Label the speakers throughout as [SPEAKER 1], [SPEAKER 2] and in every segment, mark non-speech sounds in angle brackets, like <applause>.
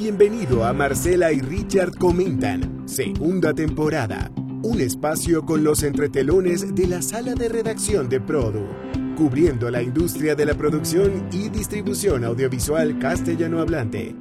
[SPEAKER 1] Bienvenido a Marcela y Richard Comentan, segunda temporada. Un espacio con los entretelones de la sala de redacción de Produ, cubriendo la industria de la producción y distribución audiovisual castellano hablante.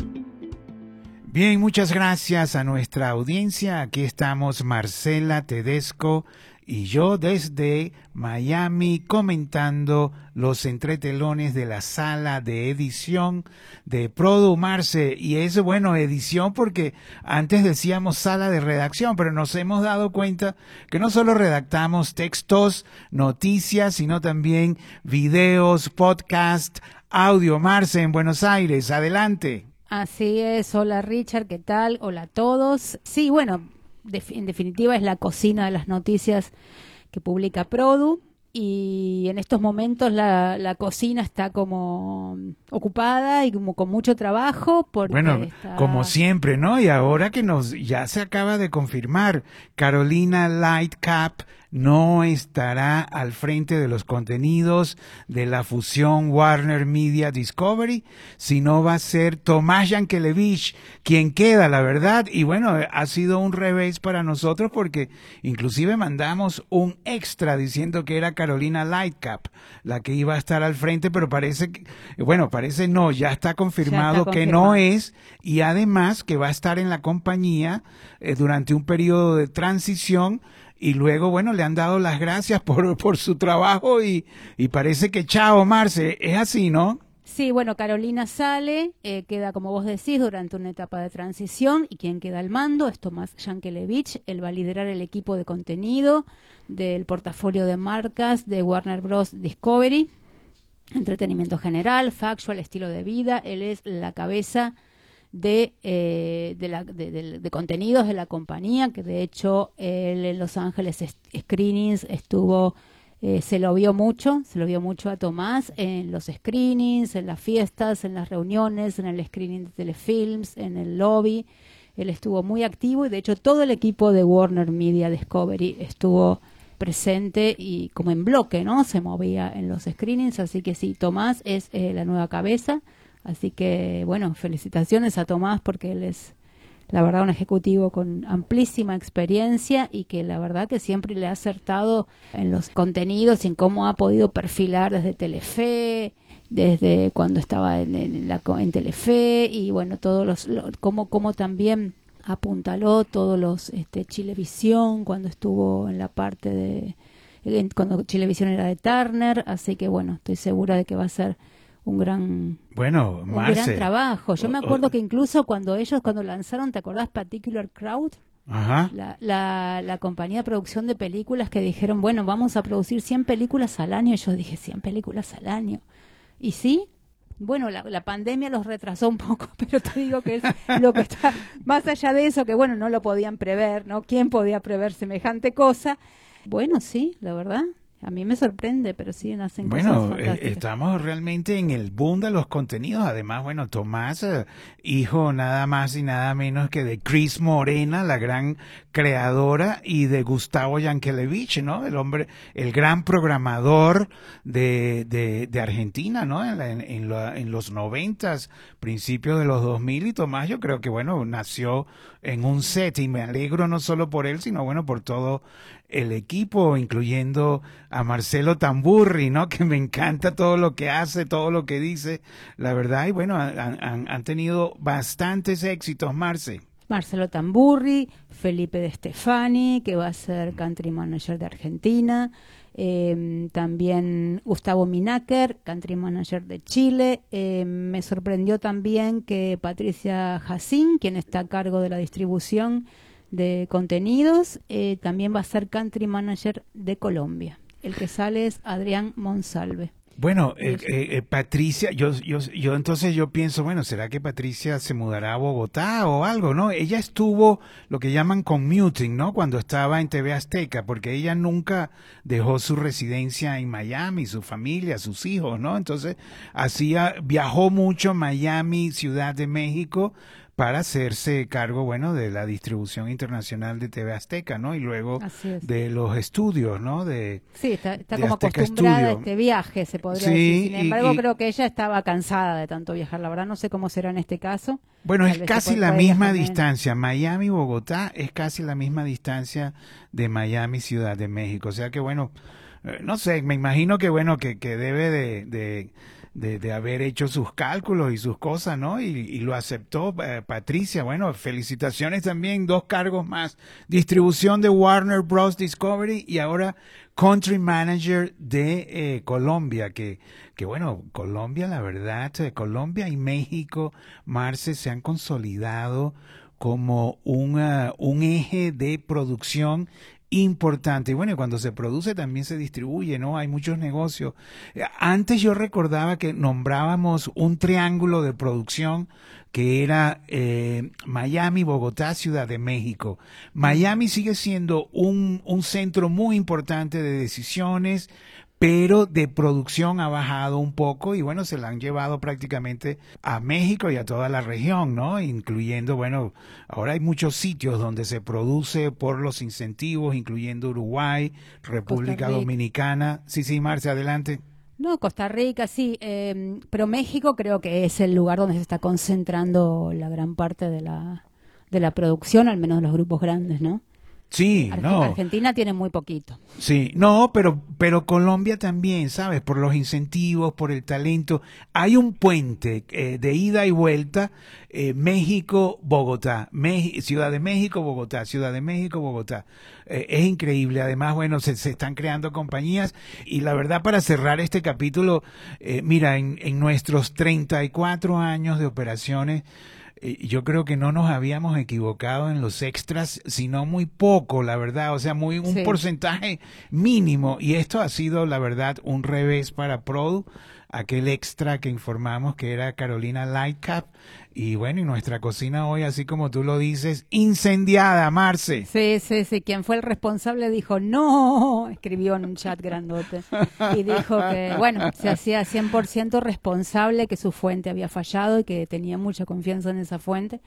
[SPEAKER 2] Bien, muchas gracias a nuestra audiencia. Aquí estamos Marcela Tedesco y yo desde Miami comentando los entretelones de la sala de edición de Produmarse. Y es bueno, edición porque antes decíamos sala de redacción, pero nos hemos dado cuenta que no solo redactamos textos, noticias, sino también videos, podcast, audio. Marce en Buenos Aires, adelante.
[SPEAKER 3] Así es, hola Richard, ¿qué tal? Hola a todos. Sí, bueno, en definitiva es la cocina de las noticias que publica Produ. Y en estos momentos la, la, cocina está como ocupada y como con mucho trabajo porque
[SPEAKER 2] bueno como siempre no y ahora que nos ya se acaba de confirmar Carolina Lightcap no estará al frente de los contenidos de la fusión Warner Media Discovery, sino va a ser Tomás Yankelevich quien queda, la verdad. Y bueno, ha sido un revés para nosotros porque inclusive mandamos un extra diciendo que era Carolina Lightcap la que iba a estar al frente, pero parece que, bueno, parece no, ya está confirmado, que no es y además que va a estar en la compañía eh, durante un periodo de transición y luego, bueno, le han dado las gracias por, <laughs> por su trabajo y, y parece que chao, Marce, es así, ¿no?
[SPEAKER 3] Sí, bueno, Carolina sale, eh, queda, como vos decís, durante una etapa de transición y quien queda al mando es Tomás Yankelevich. Él va a liderar el equipo de contenido del portafolio de marcas de Warner Bros. Discovery, entretenimiento general, factual, estilo de vida. Él es la cabeza de, eh, de, la, de, contenidos de la compañía, que de hecho en Los Ángeles Screenings estuvo, eh, se lo vio mucho, se lo vio mucho a Tomás en los screenings, en las fiestas, en las reuniones, en el screening de telefilms, en el lobby. Él estuvo muy activo y de hecho todo el equipo de Warner Media Discovery estuvo presente y como en bloque, ¿no? Se movía en los screenings, así que sí, Tomás es eh, la nueva cabeza Así que, bueno, felicitaciones a Tomás porque él es, la verdad, un ejecutivo con amplísima experiencia y que la verdad que siempre le ha acertado en los contenidos y en cómo ha podido perfilar desde Telefe, desde cuando estaba en, en Telefe y bueno, todos los, cómo, cómo también apuntaló todos los este, Chilevisión cuando estuvo en la parte de cuando Chilevisión era de Turner, así que bueno, estoy segura de que va a ser un gran
[SPEAKER 2] bueno
[SPEAKER 3] un gran trabajo yo me acuerdo que incluso cuando ellos cuando lanzaron te acordás Particular Crowd
[SPEAKER 2] Ajá.
[SPEAKER 3] La, la, la, compañía de producción de películas que dijeron, bueno, vamos a producir 100 películas al año. Y yo dije, 100 películas al año. Y sí, bueno, la, la, pandemia los retrasó un poco, <laughs> pero te digo que es lo que está más allá de eso, que bueno, no lo podían prever, ¿no? ¿Quién podía prever semejante cosa? Bueno, sí, la verdad, a mí me sorprende, pero sí hacen
[SPEAKER 2] bueno, eh, estamos realmente en el boom de los contenidos. Además, bueno, Tomás, eh, hijo nada más y nada menos que de Chris Morena, la gran creadora, y de Gustavo Yankelevich, ¿no? El hombre, el gran programador de, de, Argentina, ¿no? En, en, en los noventas, principios de los dos mil, y Tomás yo creo que, bueno, nació en un set y me alegro no solo por él, sino, bueno, por todo el equipo, incluyendo a Marcelo Tamburri, ¿no? <laughs> Que me encanta todo lo que hace, todo lo que dice, la verdad, y bueno, han, tenido bastantes éxitos, Marce.
[SPEAKER 3] Marcelo Tamburri, Felipe de Stefani, que va a ser country manager de Argentina, em, también Gustavo Minaker, country manager de Chile. Em, me sorprendió también que Patricia Jacín, quien está a cargo de la distribución, de contenidos, eh, también va a ser country manager de Colombia. El que sale es Adrián Monsalve.
[SPEAKER 2] Bueno, eh, eh, Patricia, yo, yo, yo entonces yo pienso, bueno, ¿será que Patricia se mudará a Bogotá o algo, no? Ella estuvo lo que llaman commuting, ¿no? Cuando estaba en TV Azteca, porque ella nunca dejó su residencia en Miami, su familia, sus hijos, ¿no? Entonces, hacía, viajó mucho Miami, Ciudad de México, para hacerse cargo, bueno, de la distribución internacional de TV Azteca, ¿no? Y luego de los estudios, ¿no? De,
[SPEAKER 3] sí, está, como acostumbrada a este viaje, se podría decir. Sin embargo, creo que ella estaba cansada de tanto viajar. La verdad, no sé cómo será en este caso.
[SPEAKER 2] Bueno, es casi la misma distancia. Miami-Bogotá es casi la misma distancia de Miami-Ciudad de México. O sea que, bueno, eh, no sé, me imagino que, bueno, que, que debe de de, haber hecho sus cálculos y sus cosas, ¿no? Y, lo aceptó eh, Patricia. Bueno, felicitaciones también, dos cargos más. Distribución de Warner Bros. Discovery y ahora Country Manager de eh, Colombia, que, que bueno, Colombia, la verdad, eh, Colombia y México, Marce, se han consolidado como un, un eje de producción importante. Y bueno, cuando se produce también se distribuye, ¿no? Hay muchos negocios. Eh, antes yo recordaba que nombrábamos un triángulo de producción que era eh, Miami, Bogotá, Ciudad de México. Miami sigue siendo un, un centro muy importante de decisiones, pero de producción ha bajado un poco y bueno, se la han llevado prácticamente a México y a toda la región, ¿no? Incluyendo, bueno, ahora hay muchos sitios donde se produce por los incentivos, incluyendo Uruguay, República Dominicana. Sí, sí, Marcia, adelante.
[SPEAKER 3] No, Costa Rica, sí, eh, pero México creo que es el lugar donde se está concentrando la gran parte de la, de la producción, al menos los grupos grandes, ¿no?
[SPEAKER 2] Sí, no.
[SPEAKER 3] Argentina tiene muy poquito.
[SPEAKER 2] Sí, no, pero, pero Colombia también, ¿sabes? Por los incentivos, por el talento. Hay un puente eh, de ida y vuelta, eh, México-Bogotá, Ciudad de México, Bogotá, Ciudad de México, Bogotá. Eh, es increíble. Además, bueno, se, se, están creando compañías. Y la verdad, para cerrar este capítulo, mira, en, en nuestros 34 años de operaciones, yo creo que no nos habíamos equivocado en los extras, sino muy poco, la verdad, o sea, muy un porcentaje mínimo. Y esto ha sido, la verdad, un revés para Produ aquel extra que informamos que era Carolina Lightcap. Y bueno, y nuestra cocina hoy, así como tú lo dices, incendiada, Marce.
[SPEAKER 3] Sí, sí, sí. Quien fue el responsable dijo, no, escribió en un chat grandote. Y dijo que, bueno, se hacía 100% responsable, que su fuente había fallado y que tenía mucha confianza en esa fuente.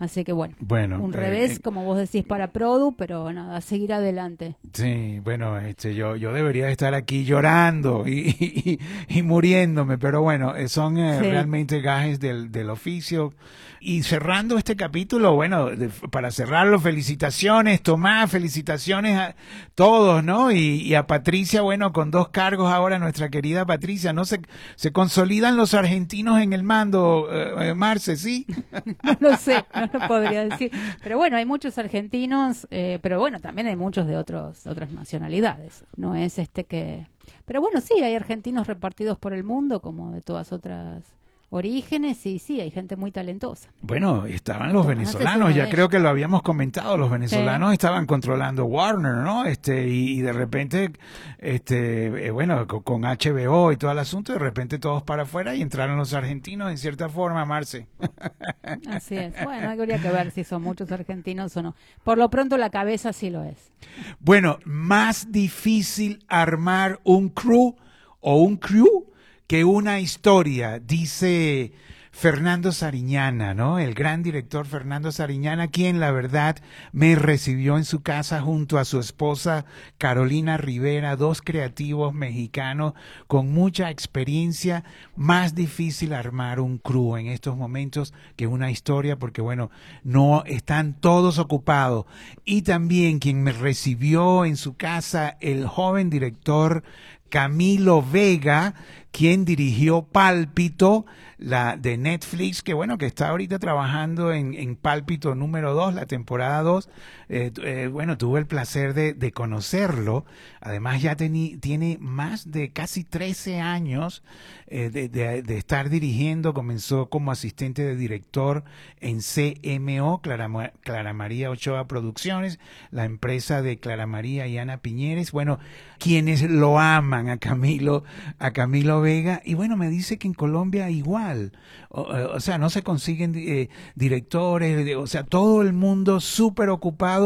[SPEAKER 3] Así que bueno, un eh, revés, eh, como vos decís, para Produ, pero nada, seguir adelante.
[SPEAKER 2] Sí, bueno, este, yo, yo debería estar aquí llorando y, y, muriéndome, pero bueno, eh, son realmente gajes del, del oficio. Y cerrando este capítulo, bueno, para cerrarlo, felicitaciones, Tomás, felicitaciones a todos, ¿no? Y, a Patricia, bueno, con dos cargos ahora, nuestra querida Patricia, ¿no? Se, se consolidan los argentinos en el mando, eh, eh, Marce, ¿sí? <laughs>
[SPEAKER 3] no lo sé, no lo <laughs> podría decir. Pero bueno, hay muchos argentinos, eh, pero bueno, también hay muchos de otros, otras nacionalidades. No es este que... Pero bueno, sí, hay argentinos repartidos por el mundo, como de todas otras orígenes y sí, hay gente muy talentosa.
[SPEAKER 2] Bueno, estaban los venezolanos, ya creo que lo habíamos comentado, los venezolanos estaban controlando Warner, ¿no? Este y, de repente este eh, bueno, con, HBO y todo el asunto, de repente todos para afuera y entraron los argentinos en cierta forma, Marce. <laughs>
[SPEAKER 3] Así es. <laughs> Bueno, habría que ver si son muchos argentinos o no. Por lo pronto la cabeza sí lo es.
[SPEAKER 2] Bueno, más difícil armar un crew o un crew que una historia, dice Fernando Sariñana, ¿no? El gran director Fernando Sariñana, quien la verdad me recibió en su casa junto a su esposa Carolina Rivera, dos creativos mexicanos con mucha experiencia. Más difícil armar un crew en estos momentos que una historia, porque bueno, no están todos ocupados. Y también quien me recibió en su casa, el joven director Camilo Vega, quien dirigió Pálpito, la de Netflix, que bueno, que está ahorita trabajando en, Pálpito número 2, la temporada 2. Eh, eh, bueno, tuve el placer de, conocerlo. Además, ya tiene más de casi 13 años eh, de, estar dirigiendo. Comenzó como asistente de director en CMO, Clara, María Ochoa Producciones, la empresa de Clara María y Ana Piñeres. Bueno, quienes lo aman a Camilo, a Camilo Vega y bueno, me dice que en Colombia igual, o, sea, no se consiguen directores, o sea, todo el mundo súper ocupado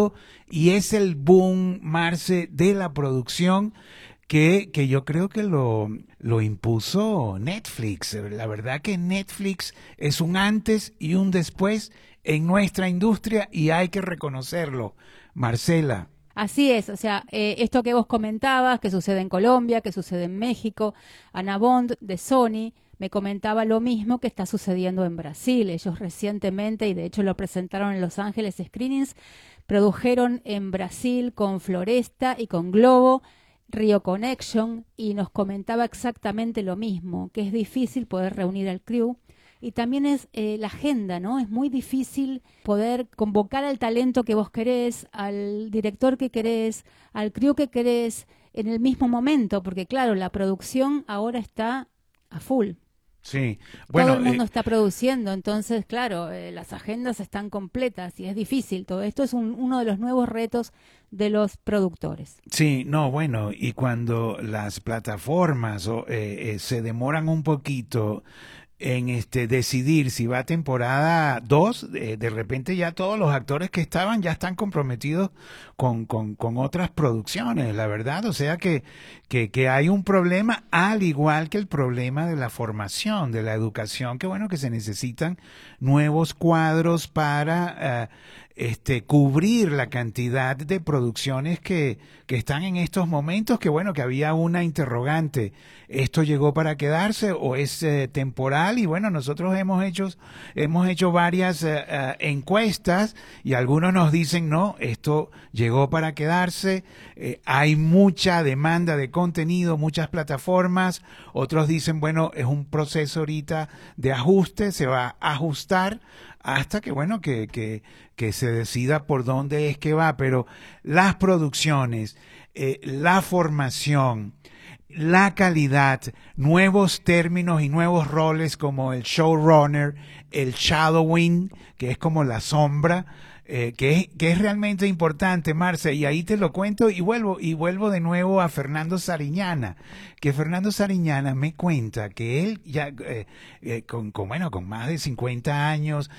[SPEAKER 2] y es el boom, Marce, de la producción que, que yo creo que lo, lo impuso Netflix. La verdad que Netflix es un antes y un después en nuestra industria y hay que reconocerlo. Marcela.
[SPEAKER 3] Así es, o sea, eh, esto que vos comentabas, que sucede en Colombia, que sucede en México, Ana Bond de Sony me comentaba lo mismo que está sucediendo en Brasil. Ellos recientemente, y de hecho lo presentaron en Los Ángeles Screenings, produjeron en Brasil con Floresta y con Globo Rio Connection y nos comentaba exactamente lo mismo, que es difícil poder reunir al crew y también es eh, la agenda, ¿no? Es muy difícil poder convocar al talento que vos querés, al director que querés, al crew que querés en el mismo momento, porque claro, la producción ahora está a full.
[SPEAKER 2] Sí,
[SPEAKER 3] bueno, todo el mundo eh, está produciendo, entonces, claro, eh, las agendas están completas y es difícil. Todo esto es uno de los nuevos retos de los productores.
[SPEAKER 2] Sí, no, bueno, y cuando las plataformas se demoran un poquito en este decidir si va a temporada 2, de, repente ya todos los actores que estaban ya están comprometidos con, con, con otras producciones, la verdad. O sea que, que, que, hay un problema, al igual que el problema de la formación, de la educación, que bueno, que se necesitan nuevos cuadros para... Eh, este, cubrir la cantidad de producciones que, que están en estos momentos, que bueno, que había una interrogante, ¿esto llegó para quedarse o es eh, temporal? Y bueno, nosotros hemos hecho, hemos hecho varias eh, eh, encuestas y algunos nos dicen, no, esto llegó para quedarse, hay mucha demanda de contenido, muchas plataformas, otros dicen, bueno, es un proceso ahorita de ajuste, se va a ajustar hasta que, bueno, que, que, que se decida por dónde es que va, pero las producciones, eh, la formación, la calidad, nuevos términos y nuevos roles como el showrunner, el shadowing, que es como la sombra, eh, que, es, que es realmente importante, Marce, y ahí te lo cuento y vuelvo, y vuelvo de nuevo a Fernando Sariñana, que Fernando Sariñana me cuenta que él ya, eh, eh, con, con, bueno, con más de 50 años,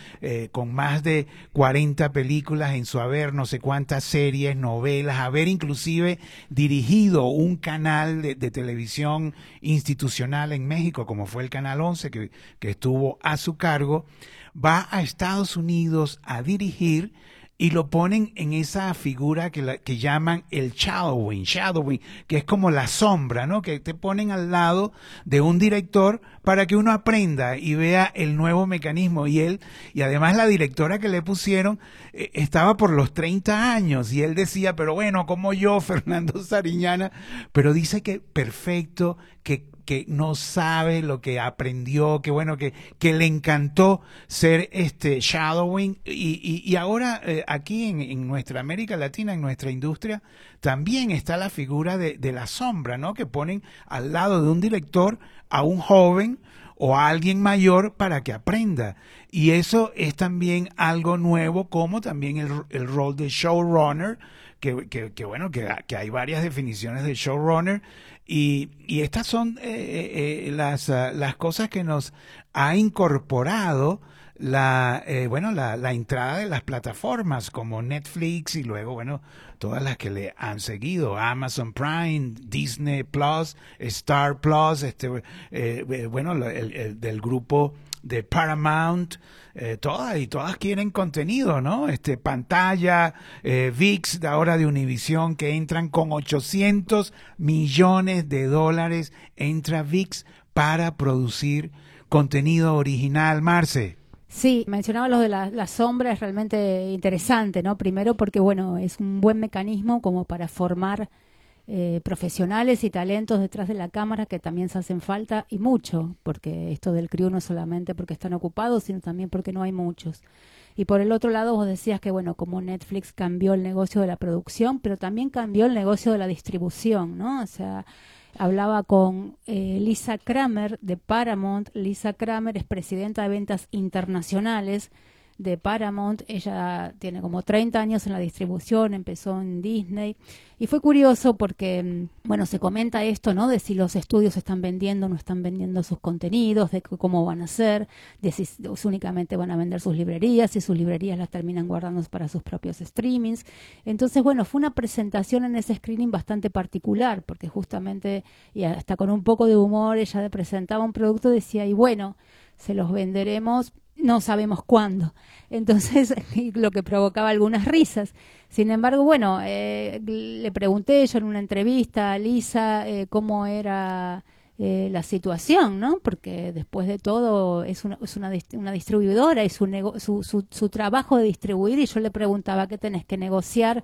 [SPEAKER 2] con más de 40 películas en su haber, no sé cuántas series, novelas, haber inclusive dirigido un canal de, de televisión institucional en México, como fue el Canal 11, que, que estuvo a su cargo, va a Estados Unidos a dirigir y lo ponen en esa figura que, la, que llaman el shadowing, shadowing, que es como la sombra, ¿no? Que te ponen al lado de un director para que uno aprenda y vea el nuevo mecanismo. Y él, y además la directora que le pusieron, eh, estaba por los 30 años y él decía, pero bueno, como yo, <laughs> Fernando Sariñana, pero dice que perfecto, que que no sabe lo que aprendió, que bueno, que, que le encantó ser este shadowing. Y, y, ahora eh, aquí en, en, nuestra América Latina, en nuestra industria, también está la figura de, de la sombra, ¿no? Que ponen al lado de un director a un joven o a alguien mayor para que aprenda. Y eso es también algo nuevo, como también el, el rol de showrunner, que, que, que bueno, que, que, hay varias definiciones de showrunner y, y estas son eh, eh, eh, las, uh, las cosas que nos ha incorporado la, eh, bueno, la, la, entrada de las plataformas como Netflix y luego, bueno, todas las que le han seguido, Amazon Prime, Disney Plus, Star Plus, este, eh, bueno, el, el, del grupo de Paramount, eh, todas y todas quieren contenido, ¿no? Este pantalla, eh, VIX de ahora de Univision que entran con 800 millones de dólares entra VIX para producir contenido original, Marce.
[SPEAKER 3] Sí, mencionaba lo de la, la, sombra, es realmente interesante, ¿no? Primero porque, bueno, es un buen mecanismo como para formar eh, profesionales y talentos detrás de la cámara que también se hacen falta y mucho, porque esto del crew no solamente porque están ocupados, sino también porque no hay muchos. Y por el otro lado, vos decías que, bueno, como Netflix cambió el negocio de la producción, pero también cambió el negocio de la distribución, ¿no? O sea, hablaba con eh, Lisa Kramer de Paramount. Lisa Kramer es presidenta de ventas internacionales de Paramount. Ella tiene como 30 años en la distribución, empezó en Disney. Y fue curioso porque, mm, bueno, se comenta esto, ¿no? De si los estudios están vendiendo o no están vendiendo sus contenidos, de cómo van a ser, de si únicamente van a vender sus librerías, si sus librerías las terminan guardando para sus propios streamings. Entonces, bueno, fue una presentación en ese screening bastante particular, porque justamente, y hasta con un poco de humor, ella presentaba un producto, decía, y bueno, se los venderemos no sabemos cuándo. Entonces, <laughs> lo que provocaba algunas risas. Sin embargo, bueno, eh, le pregunté yo en una entrevista a Lisa eh, cómo era eh, la situación, ¿no? Porque después de todo es una, distribuidora y su, su, su, su trabajo de distribuir y yo le preguntaba qué tenés que negociar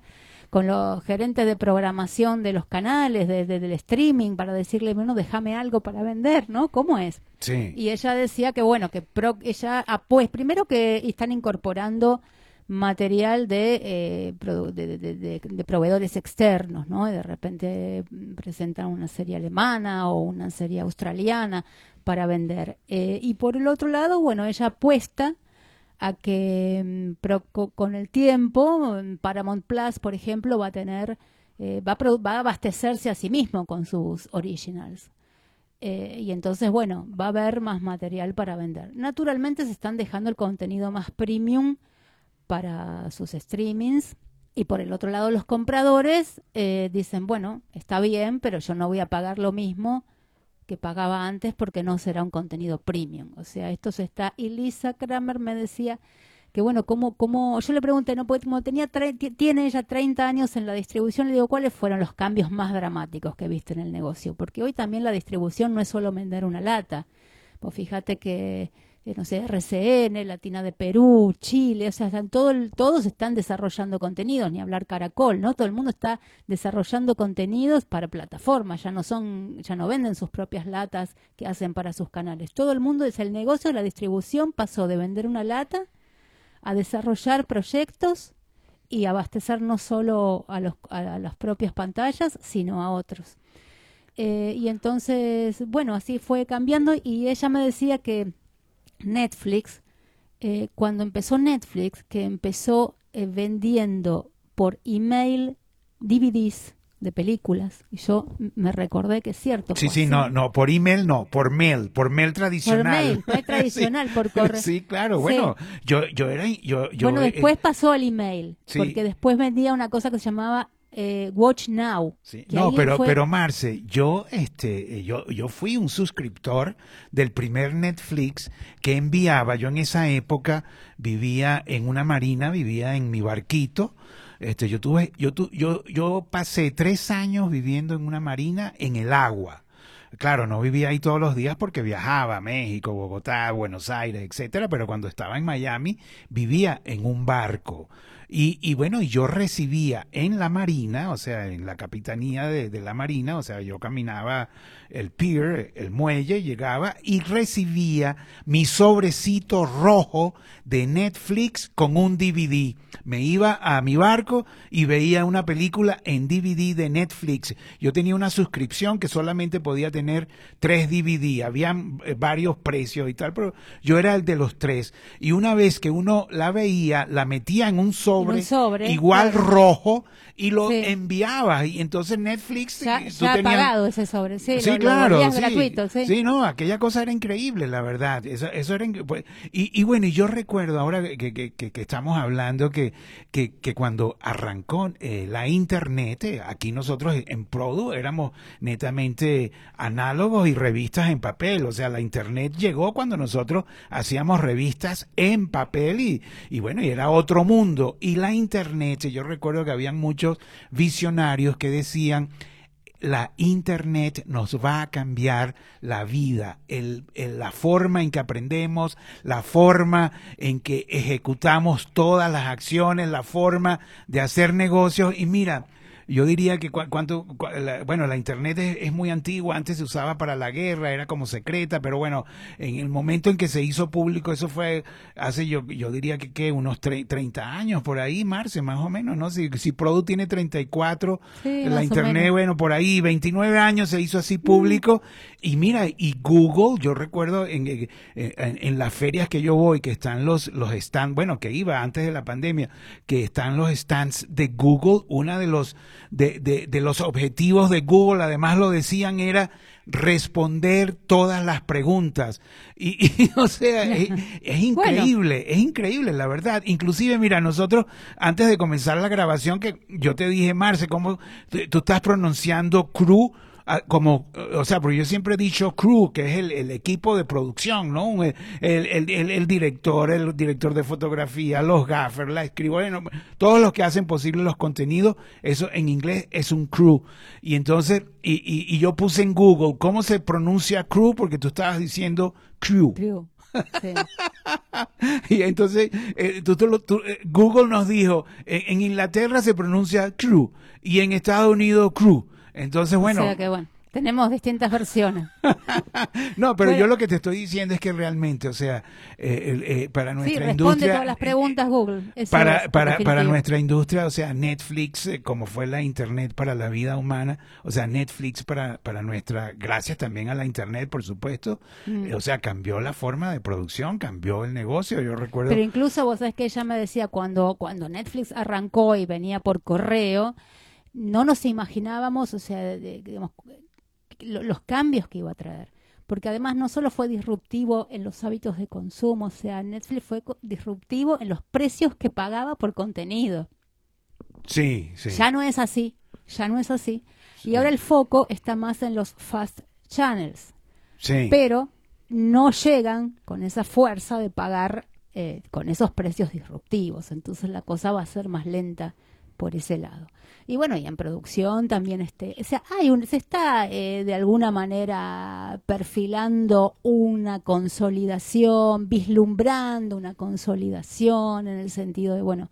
[SPEAKER 3] con los gerentes de programación de los canales, de, del streaming, para decirle, bueno, déjame algo para vender, ¿no? ¿Cómo es?
[SPEAKER 2] Sí.
[SPEAKER 3] Y ella decía que, bueno, que ella, ah, pues, primero que están incorporando material de, eh, de, proveedores externos, ¿no? de repente presentan una serie alemana o una serie australiana para vender. Eh, y por el otro lado, bueno, ella apuesta a que mm, con el tiempo mm, Paramount Plus, por ejemplo, va a tener, eh, va, a va, a abastecerse a sí mismo con sus originals. Eh, y entonces, bueno, va a haber más material para vender. Naturalmente se están dejando el contenido más premium para sus streamings. Y por el otro lado, los compradores eh, dicen, bueno, está bien, pero yo no voy a pagar lo mismo que pagaba antes porque no será un contenido premium. O sea, esto se está... Y Lisa Kramer me decía que bueno, como, como yo le pregunté, no como tenía tiene ella 30 años en la distribución, le digo, ¿cuáles fueron los cambios más dramáticos que viste en el negocio? Porque hoy también la distribución no es solo vender una lata. Pues fíjate que eh, no sé, RCN, Latina de Perú, Chile, o sea, están todo todos están desarrollando contenidos, ni hablar Caracol, ¿no? Todo el mundo está desarrollando contenidos para plataformas, ya no son, ya no venden sus propias latas que hacen para sus canales. Todo el mundo es el negocio de la distribución pasó de vender una lata a desarrollar proyectos y abastecer no solo a las propias pantallas, sino a otros. Eh, y entonces, bueno, así fue cambiando y ella me decía que Netflix, eh, cuando empezó Netflix, que empezó eh, vendiendo por email DVDs de películas y yo me recordé que es cierto.
[SPEAKER 2] Sí, sí, no, no, por email no, por mail, por mail <laughs> tradicional.
[SPEAKER 3] Por mail, mail tradicional, por correo.
[SPEAKER 2] Sí, claro, bueno, yo, yo era, yo, yo
[SPEAKER 3] Bueno, después pasó al email, porque después vendía una cosa que se llamaba eh, Watch Now.
[SPEAKER 2] No, pero, pero Marce, yo, este, eh, yo, yo fui un suscriptor del primer Netflix que enviaba. Yo en esa época vivía en una marina, vivía en mi barquito. Este, yo tuve, yo, yo, yo pasé tres años viviendo en una marina en el agua. Claro, no vivía ahí todos los días porque viajaba a México, Bogotá, Buenos Aires, etcétera, pero cuando estaba en Miami vivía en un barco. Y, y bueno, yo recibía en la Marina, o sea, en la capitanía de, de, la Marina, o sea, yo caminaba el pier, el muelle, llegaba y recibía mi sobrecito rojo de Netflix con un DVD. Me iba a mi barco y veía una película en DVD de Netflix. Yo tenía una suscripción que solamente podía tener tres DVD. Habían eh, varios precios y tal, pero yo era el de los tres. Y una vez que uno la veía, la metía en un sobre sobre, igual rojo y lo enviaba y entonces Netflix
[SPEAKER 3] ya, ha pagado ese sobre sí,
[SPEAKER 2] claro sí. no aquella cosa era increíble la verdad. Eso, eso era pues, y, bueno y yo recuerdo ahora que, que, que, estamos hablando que, que, cuando arrancó eh, la internet eh, aquí nosotros en Produ éramos netamente análogos y revistas en papel. O sea la internet llegó cuando nosotros hacíamos revistas en papel y, y bueno y era otro mundo. Y la internet yo recuerdo que habían muchos visionarios que decían, la Internet nos va a cambiar la vida, el, la forma en que aprendemos, la forma en que ejecutamos todas las acciones, la forma de hacer negocios. Y mira, yo diría que cuánto, bueno, la internet es, muy antigua, antes se usaba para la guerra, era como secreta, pero bueno, en el momento en que se hizo público, eso fue hace yo, yo diría que, ¿qué? unos 30 años por ahí, Marce, más o menos, ¿no? Si, si Produ tiene 34, la internet, bueno, por ahí, 29 años se hizo así público, y mira, y Google, yo recuerdo en, en, en, las ferias que yo voy, que están los, los stands, bueno, que iba antes de la pandemia, que están los stands de Google, una de los de, de, de los objetivos de Google, además lo decían, era responder todas las preguntas. Y, <laughs> o sea, es, increíble, es increíble, la verdad. Inclusive, mira, nosotros, antes de comenzar la grabación, que yo te dije, Marce, ¿cómo tú estás pronunciando crew? Ah, como, o sea, porque yo siempre he dicho crew, que es el, equipo de producción, ¿no? El, el, director, el director de fotografía, los gaffers, la escribana, todos los que hacen posible los contenidos, eso en inglés es un crew. Y entonces, y, y, yo puse en Google, ¿cómo se pronuncia crew? Porque tú estabas diciendo crew. <laughs> y entonces eh, eh, Google nos dijo, en Inglaterra se pronuncia crew y en Estados Unidos crew. Entonces, bueno.
[SPEAKER 3] Tenemos distintas versiones. <laughs>
[SPEAKER 2] no, pero yo lo que te estoy diciendo es que realmente, o sea, eh, eh, para nuestra sí, responde industria.
[SPEAKER 3] todas las preguntas Google.
[SPEAKER 2] para, para, para nuestra industria, o sea, Netflix, eh, como fue la Internet para la vida humana, o sea, Netflix para, para nuestra. Gracias también a la Internet, por supuesto. Mm. o sea, cambió la forma de producción, cambió el negocio. Yo recuerdo.
[SPEAKER 3] Pero incluso vos sabés que ella me decía cuando, cuando Netflix arrancó y venía por correo no nos imaginábamos, o sea, digamos, los cambios que iba a traer. Porque además no solo fue disruptivo en los hábitos de consumo, o sea, Netflix fue disruptivo en los precios que pagaba por contenido.
[SPEAKER 2] Sí, sí.
[SPEAKER 3] Ya no es así, ya no es así. Y ahora el foco está más en los fast channels.
[SPEAKER 2] Sí.
[SPEAKER 3] Pero no llegan con esa fuerza de pagar eh, con esos precios disruptivos. Entonces la cosa va a ser más lenta por ese lado. Y bueno, y en producción también este, o sea, hay un, se está eh, de alguna manera perfilando una consolidación, vislumbrando una consolidación en el sentido de, bueno,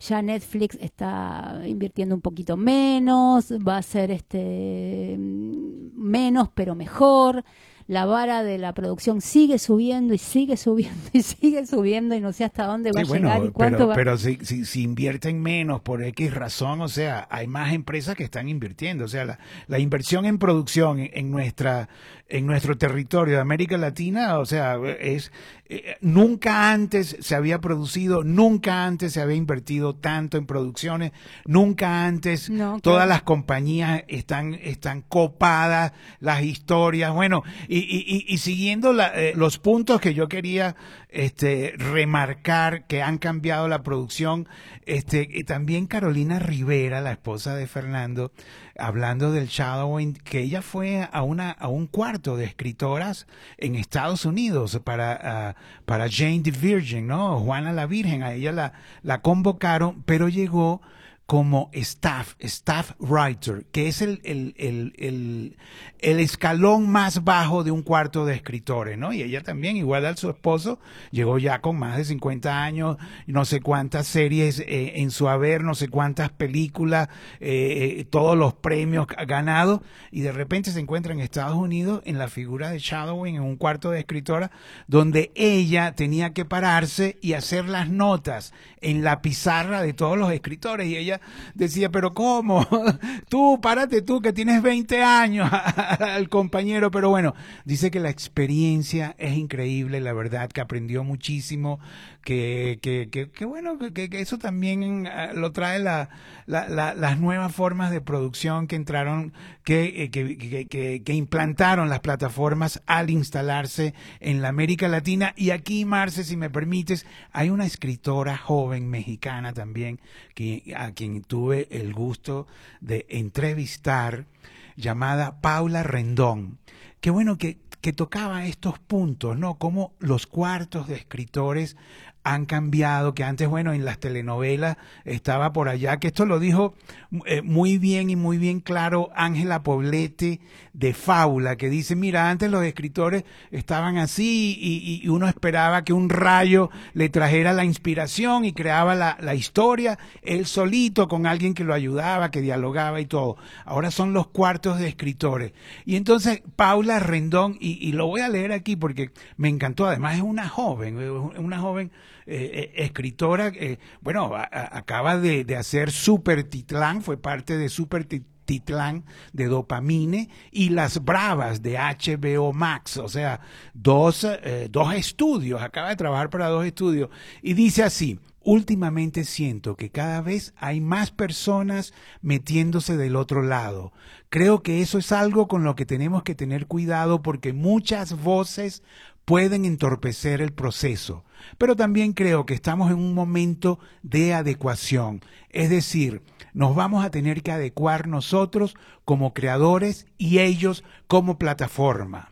[SPEAKER 3] ya Netflix está invirtiendo un poquito menos, va a ser este menos pero mejor la vara de la producción sigue subiendo y sigue subiendo y <laughs> sigue subiendo y no sé hasta dónde va a llegar y cuánto
[SPEAKER 2] pero,
[SPEAKER 3] va
[SPEAKER 2] Pero si, si, si, invierten menos por X razón, o sea, hay más empresas que están invirtiendo. O sea, la, la inversión en producción en, nuestra en nuestro territorio de América Latina, o sea, es eh, nunca antes se había producido, nunca antes se había invertido tanto en producciones, nunca antes todas las compañías están están copadas, las historias, bueno, y, y, y siguiendo eh, los puntos que yo quería este, remarcar que han cambiado la producción, este, y también Carolina Rivera, la esposa de Fernando, hablando del shadowing, que ella fue a una a un cuarto de escritoras en Estados Unidos para ah, para Jane the Virgin, ¿no? Juana la Virgen, a ella la la convocaron, pero llegó como staff, staff writer, que es el, el, el, el, escalón más bajo de un cuarto de escritores, ¿no? Y ella también, igual a su esposo, llegó ya con más de 50 años, no sé cuántas series eh, en su haber, no sé cuántas películas, eh, eh, todos los premios ganados, y de repente se encuentra en Estados Unidos en la figura de Shadowing, en un cuarto de escritora, donde ella tenía que pararse y hacer las notas en la pizarra de todos los escritores, y ella decía, pero ¿cómo? <laughs> Tú, párate tú que tienes 20 años <laughs> al compañero, pero bueno, dice que la experiencia es increíble, la verdad, que aprendió muchísimo, que, que, que, bueno, que, eso también ah, lo trae la, las nuevas formas de producción que entraron, eh, que, que, implantaron las plataformas al instalarse en la América Latina. Y aquí, Marce, si me permites, hay una escritora joven mexicana también, que, a quien tuve el gusto de entrevistar, llamada Paula Rendón. Qué bueno que, que tocaba estos puntos, ¿no? Cómo los cuartos de escritores han cambiado, que antes, bueno, en las telenovelas estaba por allá, que esto lo dijo eh, muy bien y muy bien claro Ángela Poblete de Fábula, que dice, mira, antes los escritores estaban así y, uno esperaba que un rayo le trajera la inspiración y creaba la, la historia, él solito, con alguien que lo ayudaba, que dialogaba y todo. Ahora son los cuartos de escritores. Y entonces Paula Rendón, y, y lo voy a leer aquí porque me encantó, además es una joven, una joven eh, eh, escritora, eh, bueno, acaba de, hacer Super Titlán, fue parte de Super Titlán de Dopamine y Las Bravas de HBO Max, o sea, dos, dos estudios, acaba de trabajar para dos estudios, y dice así, Últimamente siento que cada vez hay más personas metiéndose del otro lado. Creo que eso es algo con lo que tenemos que tener cuidado porque muchas voces pueden entorpecer el proceso. Pero también creo que estamos en un momento de adecuación, es decir, nos vamos a tener que adecuar nosotros como creadores y ellos como plataforma.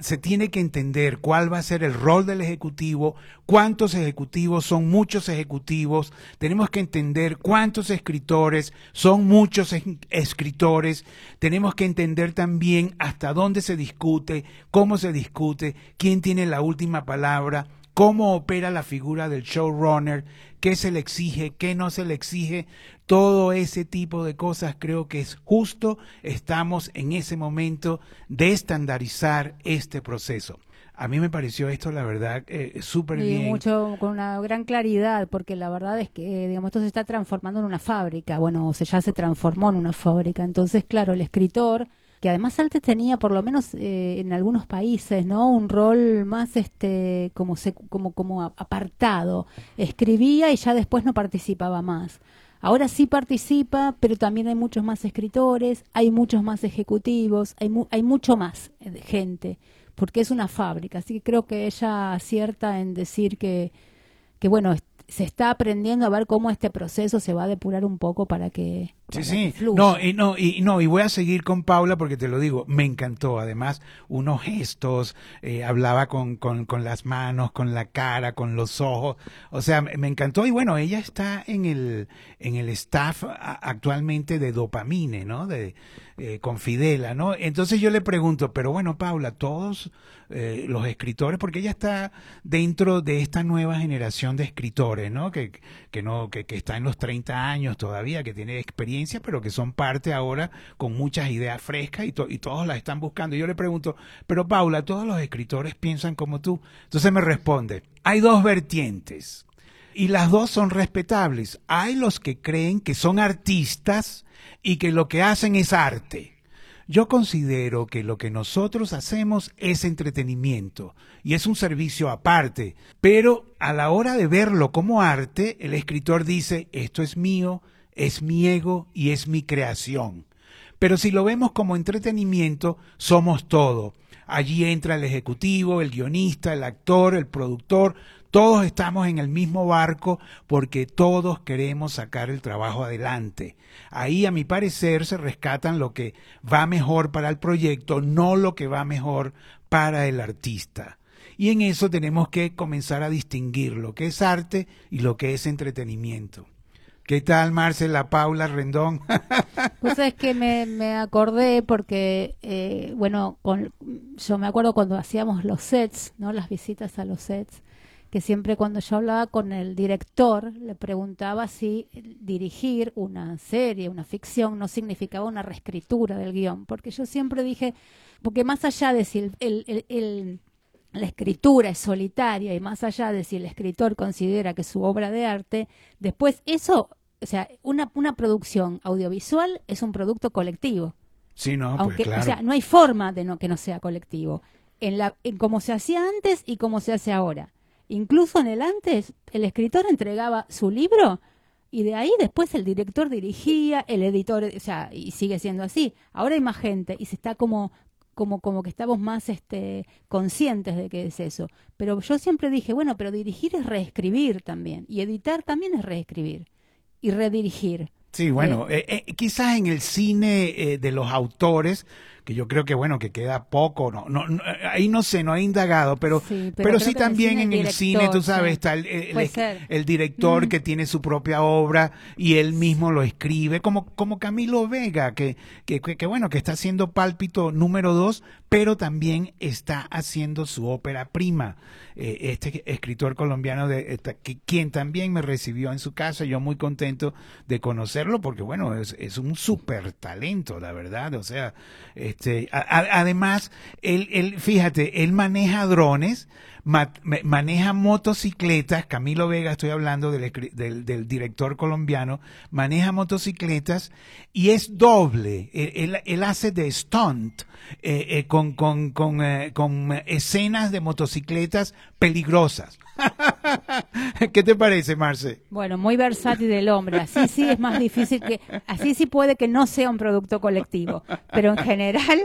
[SPEAKER 2] Se tiene que entender cuál va a ser el rol del Ejecutivo, cuántos ejecutivos son muchos ejecutivos, tenemos que entender cuántos escritores son muchos escritores, tenemos que entender también hasta dónde se discute, cómo se discute, quién tiene la última palabra, cómo opera la figura del showrunner, qué se le exige, qué no se le exige, todo ese tipo de cosas creo que es justo, estamos en ese momento de estandarizar este proceso. A mí me pareció esto, la verdad, eh, súper bien.
[SPEAKER 3] mucho, con una gran claridad, porque la verdad es que, digamos, esto se está transformando en una fábrica. Bueno, o sea, ya se transformó en una fábrica. Entonces, claro, el escritor que además antes tenía por lo menos eh, en algunos países no un rol más este como como como apartado. Escribía y ya después no participaba más. Ahora sí participa pero también hay muchos más escritores hay muchos más ejecutivos hay hay mucho más eh, gente porque es una fábrica. Así que creo que ella acierta en decir que que bueno se está aprendiendo a ver cómo este proceso se va a depurar un poco para que
[SPEAKER 2] Sí, sí. No, y no, y no, y voy a seguir con Paula porque te lo digo, me encantó. Además, unos gestos, eh, hablaba con, con, con, las manos, con la cara, con los ojos. O sea, me encantó. Y bueno, ella está en el, en el staff actualmente de Dopamine, ¿no? De, eh, con Fidela, ¿no? Entonces yo le pregunto, pero bueno, Paula, todos eh, los escritores, porque ella está dentro de esta nueva generación de escritores, ¿no? Que, que no, que, que está en los 30 años todavía, que tiene experiencia pero que son parte ahora con muchas ideas frescas y, y todos las están buscando. Y yo le pregunto, pero Paula, ¿todos los escritores piensan como tú? Entonces me responde, hay dos vertientes y las dos son respetables. Hay los que creen que son artistas y que lo que hacen es arte. Yo considero que lo que nosotros hacemos es entretenimiento y es un servicio aparte, pero a la hora de verlo como arte, el escritor dice, esto es mío, es mi ego y es mi creación. Pero si lo vemos como entretenimiento, somos todo. Allí entra el ejecutivo, el guionista, el actor, el productor, todos estamos en el mismo barco porque todos queremos sacar el trabajo adelante. Ahí, a mi parecer, se rescatan lo que va mejor para el proyecto, no lo que va mejor para el artista. Y en eso tenemos que comenzar a distinguir lo que es arte y lo que es entretenimiento. ¿Qué tal, Marcela Paula Rendón? <laughs>
[SPEAKER 3] Pues es que me, me acordé porque, eh, bueno, con, yo me acuerdo cuando hacíamos los sets, ¿no? Las visitas a los sets, que siempre cuando yo hablaba con el director, le preguntaba si dirigir una serie, una ficción, no significaba una reescritura del guion. Porque yo siempre dije, porque más allá de si el, el, el la escritura es solitaria y más allá de si el escritor considera que es su obra de arte, después eso o sea, una, una producción audiovisual es un producto colectivo.
[SPEAKER 2] Sí, no, pues
[SPEAKER 3] Aunque,
[SPEAKER 2] claro.
[SPEAKER 3] O sea, no hay forma de no, que no sea colectivo. En, la, en cómo se hacía antes y cómo se hace ahora. Incluso en el antes, el escritor entregaba su libro y de ahí después el director dirigía, el editor, o sea, y sigue siendo así. Ahora hay más gente y se está como como, como que estamos más este, conscientes de que es eso. Pero yo siempre dije, bueno, pero dirigir es reescribir también, y editar también es reescribir y redirigir.
[SPEAKER 2] Sí, bueno, eh, eh, quizás en el cine eh, de los autores, que yo creo que bueno, que queda poco, no, no, no, ahí no sé, no he indagado, pero
[SPEAKER 3] Sí,
[SPEAKER 2] pero,
[SPEAKER 3] pero
[SPEAKER 2] sí también en
[SPEAKER 3] el
[SPEAKER 2] cine, tú sabes,
[SPEAKER 3] sí.
[SPEAKER 2] está el, el- director
[SPEAKER 3] Mm.
[SPEAKER 2] que tiene su propia obra y él mismo lo escribe, como, como Camilo Vega, que, que, que, que bueno, que está haciendo Pálpito número dos, pero también está haciendo su ópera prima. Eh, este escritor colombiano, de, esta- que, quien también me recibió en su casa, yo muy contento de conocerlo, porque bueno, es, es un súper talento, la verdad. O sea, este, a- a- además, él, él, fíjate, él maneja drones, maneja motocicletas, Camilo Vega, estoy hablando del, del, del director colombiano, maneja motocicletas y es doble, él, él- él hace de stunt eh, eh, con, con, con, eh, con escenas de motocicletas peligrosas. <laughs> ¿Qué te parece, Marce?
[SPEAKER 3] Bueno, muy versátil del hombre. Así sí es más difícil que, así sí puede que no sea un producto colectivo. Pero en general,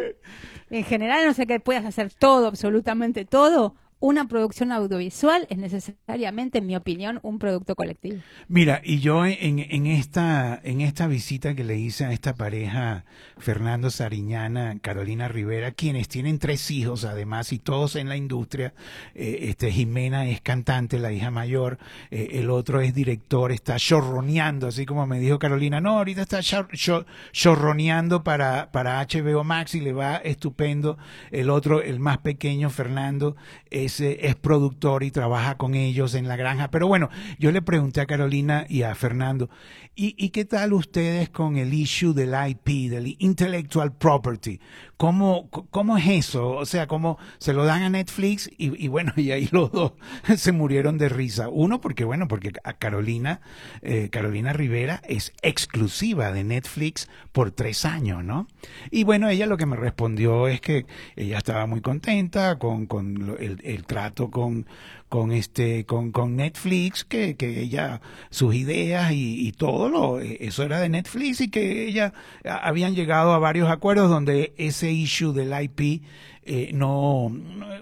[SPEAKER 3] en general no sé que puedas hacer todo, absolutamente todo. Una producción audiovisual es necesariamente, en mi opinión, un producto colectivo.
[SPEAKER 2] Mira, y yo en, en esta en esta visita que le hice a esta pareja, Fernando Sariñana, Carolina Rivera, quienes tienen tres hijos además y todos en la industria, eh, este Jimena es cantante, la hija mayor, eh, el otro es director, está chorroneando, así como me dijo Carolina, no, ahorita está chor- chor- chorroneando para, para HBO Max y le va estupendo. El otro, el más pequeño, Fernando, es, es productor y trabaja con ellos en la granja. Pero bueno, yo le pregunté a Carolina y a Fernando, ¿y, qué tal ustedes con el issue del IP, del intellectual property? ¿Cómo, cómo es eso? O sea, ¿cómo se lo dan a Netflix? Y, y bueno, y ahí los dos <laughs> se murieron de risa. Uno, porque bueno, porque a Carolina, eh, Carolina Rivera es exclusiva de Netflix por tres años, ¿no? Y bueno, ella lo que me respondió es que ella estaba muy contenta con, con el, trato con, con este con, con Netflix que, que ella sus ideas y, y todo lo eh, eso era de Netflix y que ella habían llegado a varios acuerdos donde ese issue del IP eh, no,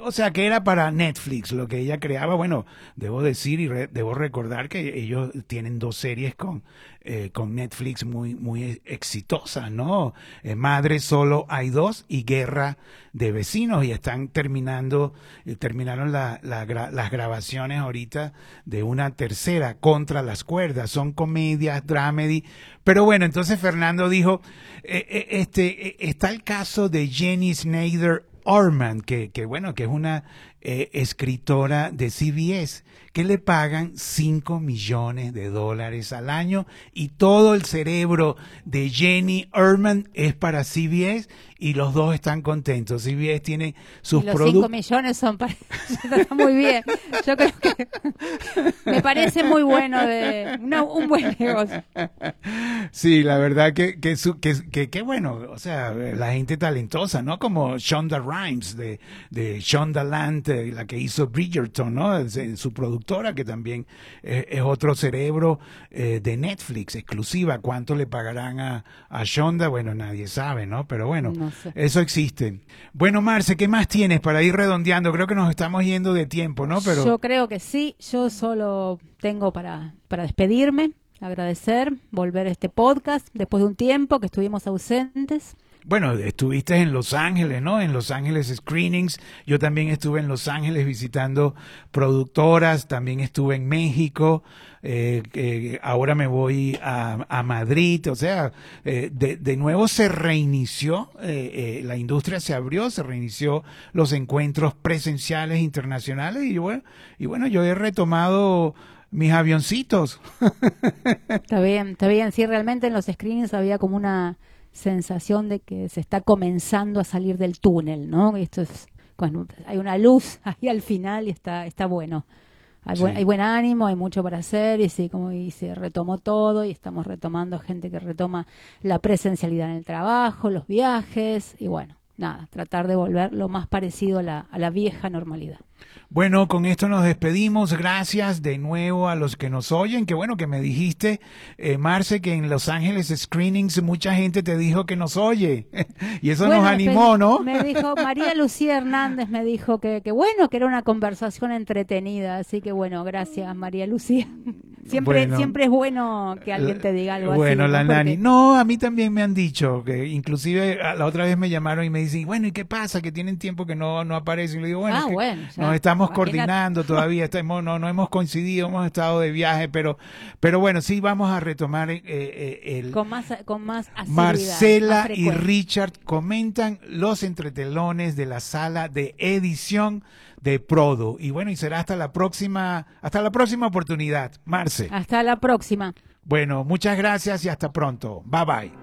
[SPEAKER 2] o sea que era para Netflix lo que ella creaba. Bueno debo decir y re- debo recordar que ellos tienen dos series con eh, con Netflix muy muy exitosas no Eh, Madre solo hay dos y Guerra de vecinos y están terminando eh, terminaron la- las grabaciones ahorita de una tercera contra las cuerdas. Son comedias dramedy. Pero bueno entonces Fernando dijo eh, este está el caso de Jenny Snyder Orman, que, que bueno, que es una eh, escritora de CBS, que le pagan 5 millones de dólares al año y todo el cerebro de Jenny Orman es para CBS y los dos están contentos. CBS tiene sus
[SPEAKER 3] Y los 5
[SPEAKER 2] productos.
[SPEAKER 3] millones son para... <laughs> Muy bien. Yo creo que <laughs> me parece muy bueno, de una- un buen negocio.
[SPEAKER 2] Sí, la verdad que, que, su- que, que, que bueno, o sea, la gente talentosa, ¿no? Como Shonda Rhimes de, de Shonda Land, eh, la que hizo Bridgerton, ¿no? Es, eh, su productora, que también eh, es otro cerebro eh, de Netflix, exclusiva. ¿Cuánto le pagarán a, a Shonda? Bueno, nadie sabe, ¿no? Pero bueno,
[SPEAKER 3] No sé.
[SPEAKER 2] eso existe. Bueno, Marce, ¿qué más tienes para ir redondeando? Creo que nos estamos yendo de tiempo, ¿no? Pero...
[SPEAKER 3] Yo creo que sí. Yo solo tengo para, para despedirme, agradecer, volver a este podcast después de un tiempo que estuvimos ausentes.
[SPEAKER 2] Bueno, estuviste en Los Ángeles, ¿no? En Los Ángeles Screenings. Yo también estuve en Los Ángeles visitando productoras, también estuve en México. eh, eh, ahora me voy a, Madrid. O sea, eh, de, de nuevo se reinició, eh, eh, la industria se abrió, se reinició los encuentros presenciales internacionales y bueno, y bueno, yo he retomado mis avioncitos. <laughs>
[SPEAKER 3] Está bien, está bien. Sí, realmente en los screenings había como una sensación de que se está comenzando a salir del túnel, ¿no? Esto es hay una luz <laughs> ahí al final y está está bueno. Hay, buen,
[SPEAKER 2] Sí.
[SPEAKER 3] hay buen ánimo, hay mucho para hacer y sí, como y se retomó todo y estamos retomando gente que retoma la presencialidad en el trabajo, los viajes y bueno, nada, tratar de volver lo más parecido a la, a la vieja normalidad.
[SPEAKER 2] Bueno, con esto nos despedimos. Gracias de nuevo a los que nos oyen. Qué bueno que me dijiste, eh, Marce, que en Los Ángeles Screenings mucha gente te dijo que nos oye. <laughs> y eso nos animó, ¿no?
[SPEAKER 3] Me dijo, María <laughs> Lucía Hernández me dijo que, que bueno, que era una conversación entretenida. Así que bueno, gracias, María Lucía. <laughs> Siempre, siempre es bueno que alguien te diga algo
[SPEAKER 2] bueno,
[SPEAKER 3] así.
[SPEAKER 2] Bueno, la nani. No, a mí también me han dicho que inclusive la otra vez me llamaron y me dicen, bueno, ¿y qué pasa? Que tienen tiempo que no, no aparecen. Y le digo, bueno,
[SPEAKER 3] ah, bueno
[SPEAKER 2] nos estamos coordinando todavía, estamos, no, no hemos coincidido, hemos estado de viaje, pero, pero bueno, sí vamos a retomar eh, eh, el...
[SPEAKER 3] Con más, con más
[SPEAKER 2] Marcela y Richard comentan los entretelones de la sala de edición de Prodo. Y bueno, y será hasta la próxima, hasta la próxima oportunidad. Marce.
[SPEAKER 3] Hasta la próxima.
[SPEAKER 2] Bueno, muchas gracias y hasta pronto. Bye bye.